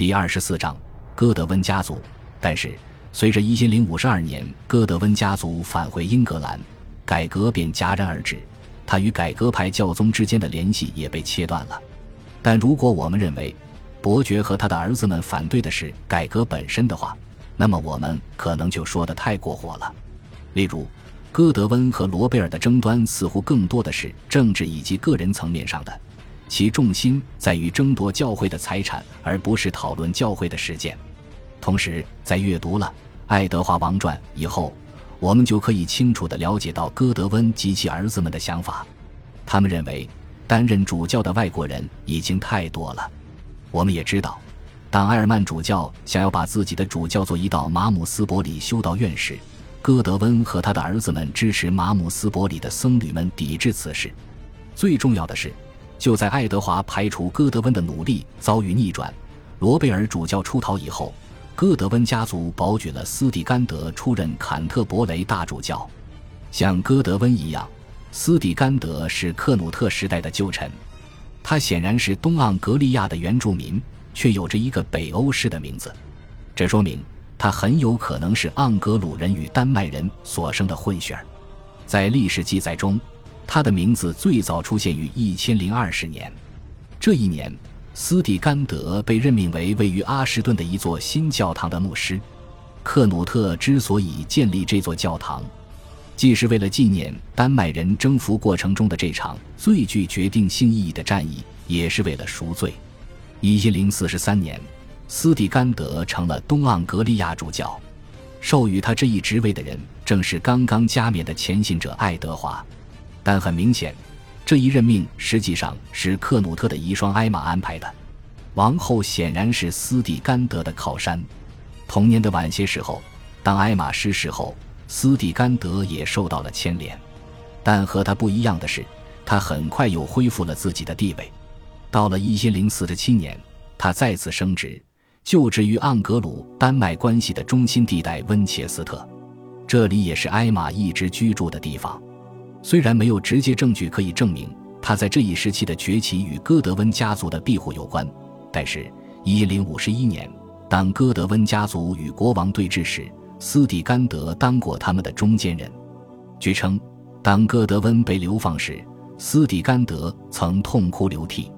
第二十四章，戈德温家族。但是，随着一千零五十二年戈德温家族返回英格兰，改革便戛然而止，他与改革派教宗之间的联系也被切断了。但如果我们认为伯爵和他的儿子们反对的是改革本身的话，那么我们可能就说的太过火了。例如，戈德温和罗贝尔的争端似乎更多的是政治以及个人层面上的。其重心在于争夺教会的财产，而不是讨论教会的实践。同时，在阅读了《爱德华王传》以后，我们就可以清楚地了解到戈德温及其儿子们的想法。他们认为，担任主教的外国人已经太多了。我们也知道，当埃尔曼主教想要把自己的主教座移到马姆斯伯里修道院时，戈德温和他的儿子们支持马姆斯伯里的僧侣们抵制此事。最重要的是。就在爱德华排除戈德温的努力遭遇逆转，罗贝尔主教出逃以后，戈德温家族保举了斯蒂甘德出任坎特伯雷大主教。像戈德温一样，斯蒂甘德是克努特时代的旧臣，他显然是东盎格利亚的原住民，却有着一个北欧式的名字，这说明他很有可能是盎格鲁人与丹麦人所生的混血儿。在历史记载中。他的名字最早出现于一千零二十年，这一年，斯蒂甘德被任命为位于阿什顿的一座新教堂的牧师。克努特之所以建立这座教堂，既是为了纪念丹麦人征服过程中的这场最具决定性意义的战役，也是为了赎罪。一千零四十三年，斯蒂甘德成了东盎格利亚主教，授予他这一职位的人正是刚刚加冕的前信者爱德华。但很明显，这一任命实际上是克努特的遗孀艾玛安排的。王后显然是斯蒂甘德的靠山。同年的晚些时候，当艾玛失势后，斯蒂甘德也受到了牵连。但和他不一样的是，他很快又恢复了自己的地位。到了一千零四十七年，他再次升职，就职于盎格鲁丹麦关系的中心地带温切斯特，这里也是艾玛一直居住的地方。虽然没有直接证据可以证明他在这一时期的崛起与戈德温家族的庇护有关，但是1051年，当戈德温家族与国王对峙时，斯蒂甘德当过他们的中间人。据称，当戈德温被流放时，斯蒂甘德曾痛哭流涕。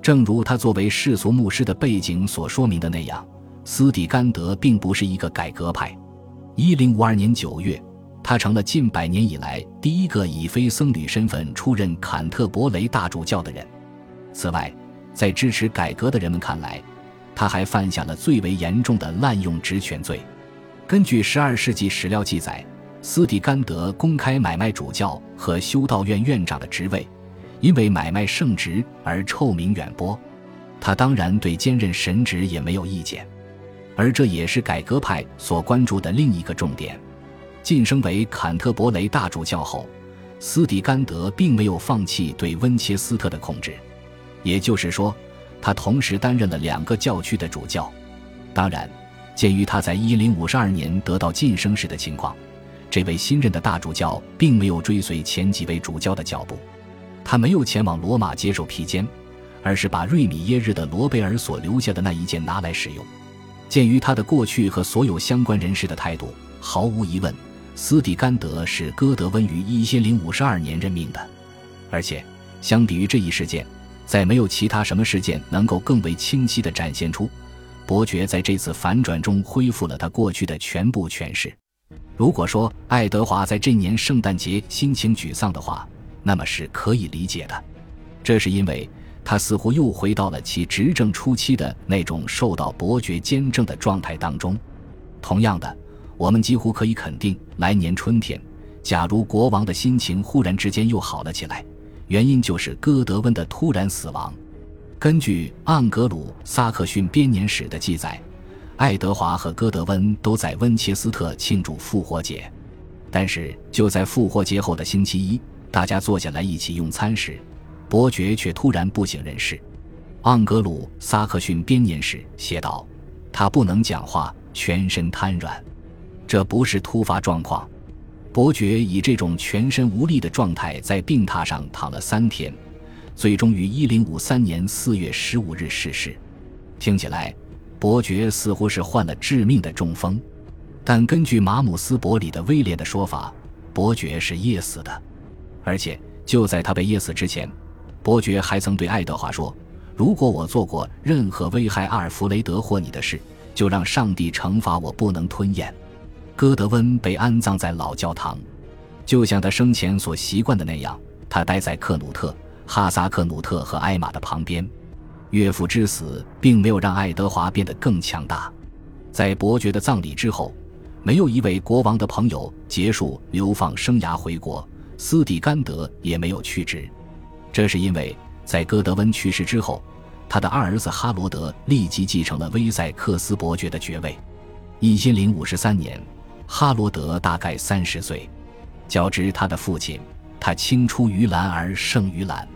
正如他作为世俗牧师的背景所说明的那样，斯蒂甘德并不是一个改革派。1052年9月。他成了近百年以来第一个以非僧侣身份出任坎特伯雷大主教的人。此外，在支持改革的人们看来，他还犯下了最为严重的滥用职权罪。根据12世纪史料记载，斯蒂甘德公开买卖主教和修道院院长的职位，因为买卖圣职而臭名远播。他当然对兼任神职也没有意见，而这也是改革派所关注的另一个重点。晋升为坎特伯雷大主教后，斯蒂甘德并没有放弃对温切斯特的控制，也就是说，他同时担任了两个教区的主教。当然，鉴于他在一零五十二年得到晋升时的情况，这位新任的大主教并没有追随前几位主教的脚步，他没有前往罗马接受披肩，而是把瑞米耶日的罗贝尔所留下的那一件拿来使用。鉴于他的过去和所有相关人士的态度，毫无疑问。斯蒂甘德是戈德温于一千零五十二年任命的，而且相比于这一事件，在没有其他什么事件能够更为清晰地展现出伯爵在这次反转中恢复了他过去的全部权势。如果说爱德华在这年圣诞节心情沮丧的话，那么是可以理解的，这是因为他似乎又回到了其执政初期的那种受到伯爵监政的状态当中。同样的。我们几乎可以肯定，来年春天，假如国王的心情忽然之间又好了起来，原因就是戈德温的突然死亡。根据《盎格鲁撒克逊编年史》的记载，爱德华和戈德温都在温切斯特庆祝复活节。但是就在复活节后的星期一，大家坐下来一起用餐时，伯爵却突然不省人事。《盎格鲁撒克逊编年史》写道：“他不能讲话，全身瘫软。”这不是突发状况，伯爵以这种全身无力的状态在病榻上躺了三天，最终于一零五三年四月十五日逝世。听起来，伯爵似乎是患了致命的中风。但根据马姆斯伯里的威廉的说法，伯爵是噎死的。而且就在他被噎死之前，伯爵还曾对爱德华说：“如果我做过任何危害阿尔弗雷德或你的事，就让上帝惩罚我不能吞咽。”戈德温被安葬在老教堂，就像他生前所习惯的那样，他待在克努特、哈萨克努特和艾玛的旁边。岳父之死并没有让爱德华变得更强大。在伯爵的葬礼之后，没有一位国王的朋友结束流放生涯回国。斯蒂甘德也没有去职，这是因为在戈德温去世之后，他的二儿子哈罗德立即继承了威塞克斯伯爵的爵位。一千零五十三年，哈罗德大概三十岁。较之他的父亲，他青出于蓝而胜于蓝。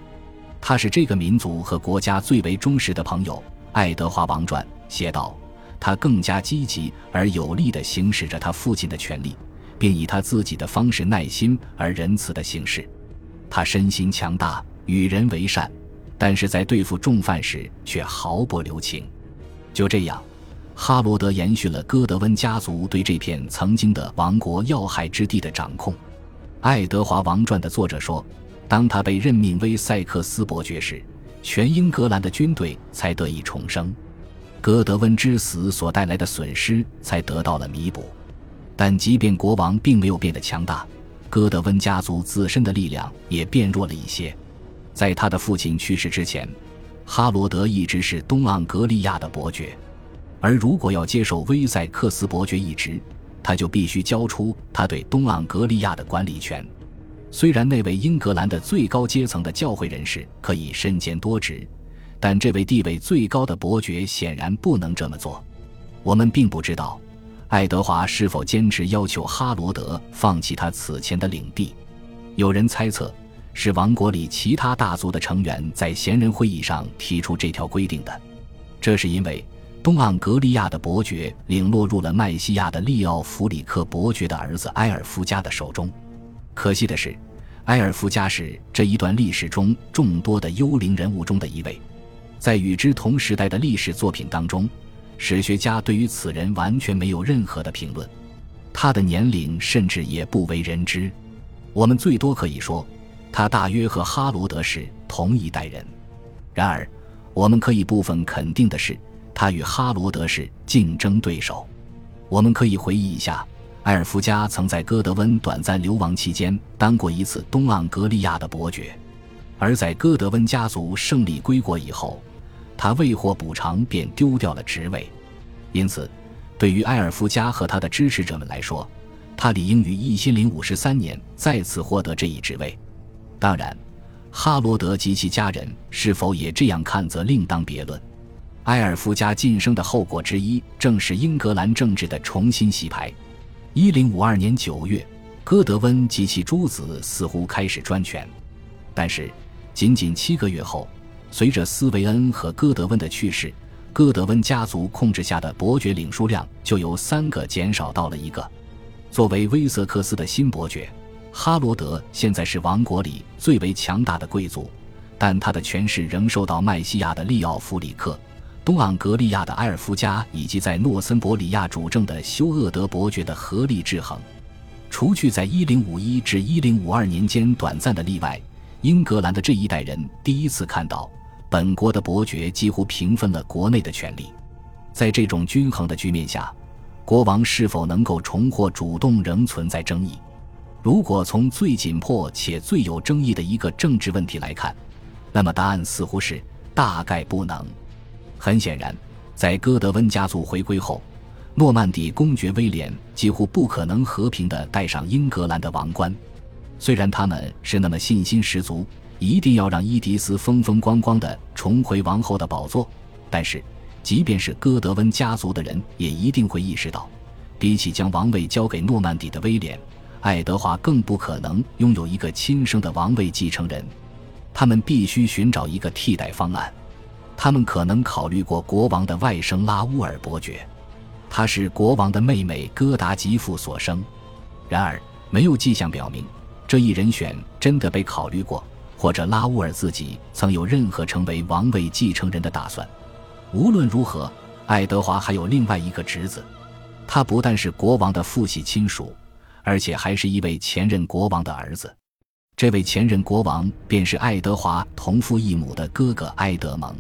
他是这个民族和国家最为忠实的朋友。爱德华王传写道：“他更加积极而有力地行使着他父亲的权利。”并以他自己的方式耐心而仁慈的行事。他身心强大，与人为善，但是在对付重犯时却毫不留情。就这样，哈罗德延续了戈德温家族对这片曾经的王国要害之地的掌控。《爱德华王传》的作者说，当他被任命为塞克斯伯爵时，全英格兰的军队才得以重生，戈德温之死所带来的损失才得到了弥补。但即便国王并没有变得强大，戈德温家族自身的力量也变弱了一些。在他的父亲去世之前，哈罗德一直是东盎格利亚的伯爵，而如果要接受威塞克斯伯爵一职，他就必须交出他对东盎格利亚的管理权。虽然那位英格兰的最高阶层的教会人士可以身兼多职，但这位地位最高的伯爵显然不能这么做。我们并不知道。爱德华是否坚持要求哈罗德放弃他此前的领地？有人猜测，是王国里其他大族的成员在闲人会议上提出这条规定的。这是因为东盎格利亚的伯爵领落入了麦西亚的利奥弗里克伯爵的儿子埃尔夫加的手中。可惜的是，埃尔夫加是这一段历史中众多的幽灵人物中的一位，在与之同时代的历史作品当中。史学家对于此人完全没有任何的评论，他的年龄甚至也不为人知。我们最多可以说，他大约和哈罗德是同一代人。然而，我们可以部分肯定的是，他与哈罗德是竞争对手。我们可以回忆一下，埃尔夫加曾在戈德温短暂流亡期间当过一次东盎格利亚的伯爵，而在戈德温家族胜利归国以后。他未获补偿便丢掉了职位，因此，对于埃尔夫加和他的支持者们来说，他理应于一千零五十三年再次获得这一职位。当然，哈罗德及其家人是否也这样看，则另当别论。埃尔夫加晋升的后果之一，正是英格兰政治的重新洗牌。一零五二年九月，戈德温及其诸子似乎开始专权，但是，仅仅七个月后。随着斯维恩和戈德温的去世，戈德温家族控制下的伯爵领数量就由三个减少到了一个。作为威瑟克斯的新伯爵，哈罗德现在是王国里最为强大的贵族，但他的权势仍受到麦西亚的利奥弗里克、东盎格利亚的埃尔夫加以及在诺森伯里亚主政的休厄德伯爵的合力制衡。除去在1051至1052年间短暂的例外，英格兰的这一代人第一次看到。本国的伯爵几乎平分了国内的权力，在这种均衡的局面下，国王是否能够重获主动仍存在争议。如果从最紧迫且最有争议的一个政治问题来看，那么答案似乎是大概不能。很显然，在戈德温家族回归后，诺曼底公爵威廉几乎不可能和平地戴上英格兰的王冠。虽然他们是那么信心十足。一定要让伊迪丝风风光光的重回王后的宝座，但是，即便是戈德温家族的人，也一定会意识到，比起将王位交给诺曼底的威廉，爱德华更不可能拥有一个亲生的王位继承人。他们必须寻找一个替代方案。他们可能考虑过国王的外甥拉乌尔伯爵，他是国王的妹妹戈达吉夫所生。然而，没有迹象表明这一人选真的被考虑过。或者拉乌尔自己曾有任何成为王位继承人的打算。无论如何，爱德华还有另外一个侄子，他不但是国王的父系亲属，而且还是一位前任国王的儿子。这位前任国王便是爱德华同父异母的哥哥埃德蒙。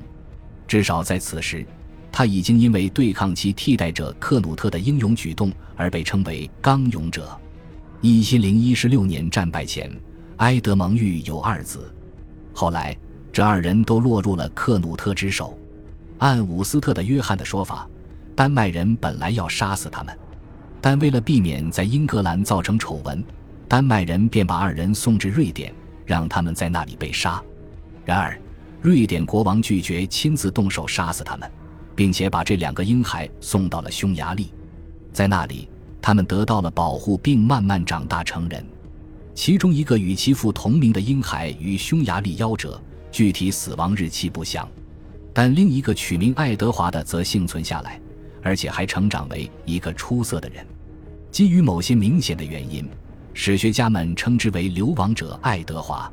至少在此时，他已经因为对抗其替代者克努特的英勇举动而被称为“刚勇者”。一千零一十六年战败前，埃德蒙育有二子，后来这二人都落入了克努特之手。按伍斯特的约翰的说法，丹麦人本来要杀死他们，但为了避免在英格兰造成丑闻。丹麦人便把二人送至瑞典，让他们在那里被杀。然而，瑞典国王拒绝亲自动手杀死他们，并且把这两个婴孩送到了匈牙利，在那里，他们得到了保护，并慢慢长大成人。其中一个与其父同名的婴孩与匈牙利夭折，具体死亡日期不详；但另一个取名爱德华的则幸存下来，而且还成长为一个出色的人。基于某些明显的原因。史学家们称之为流亡者爱德华。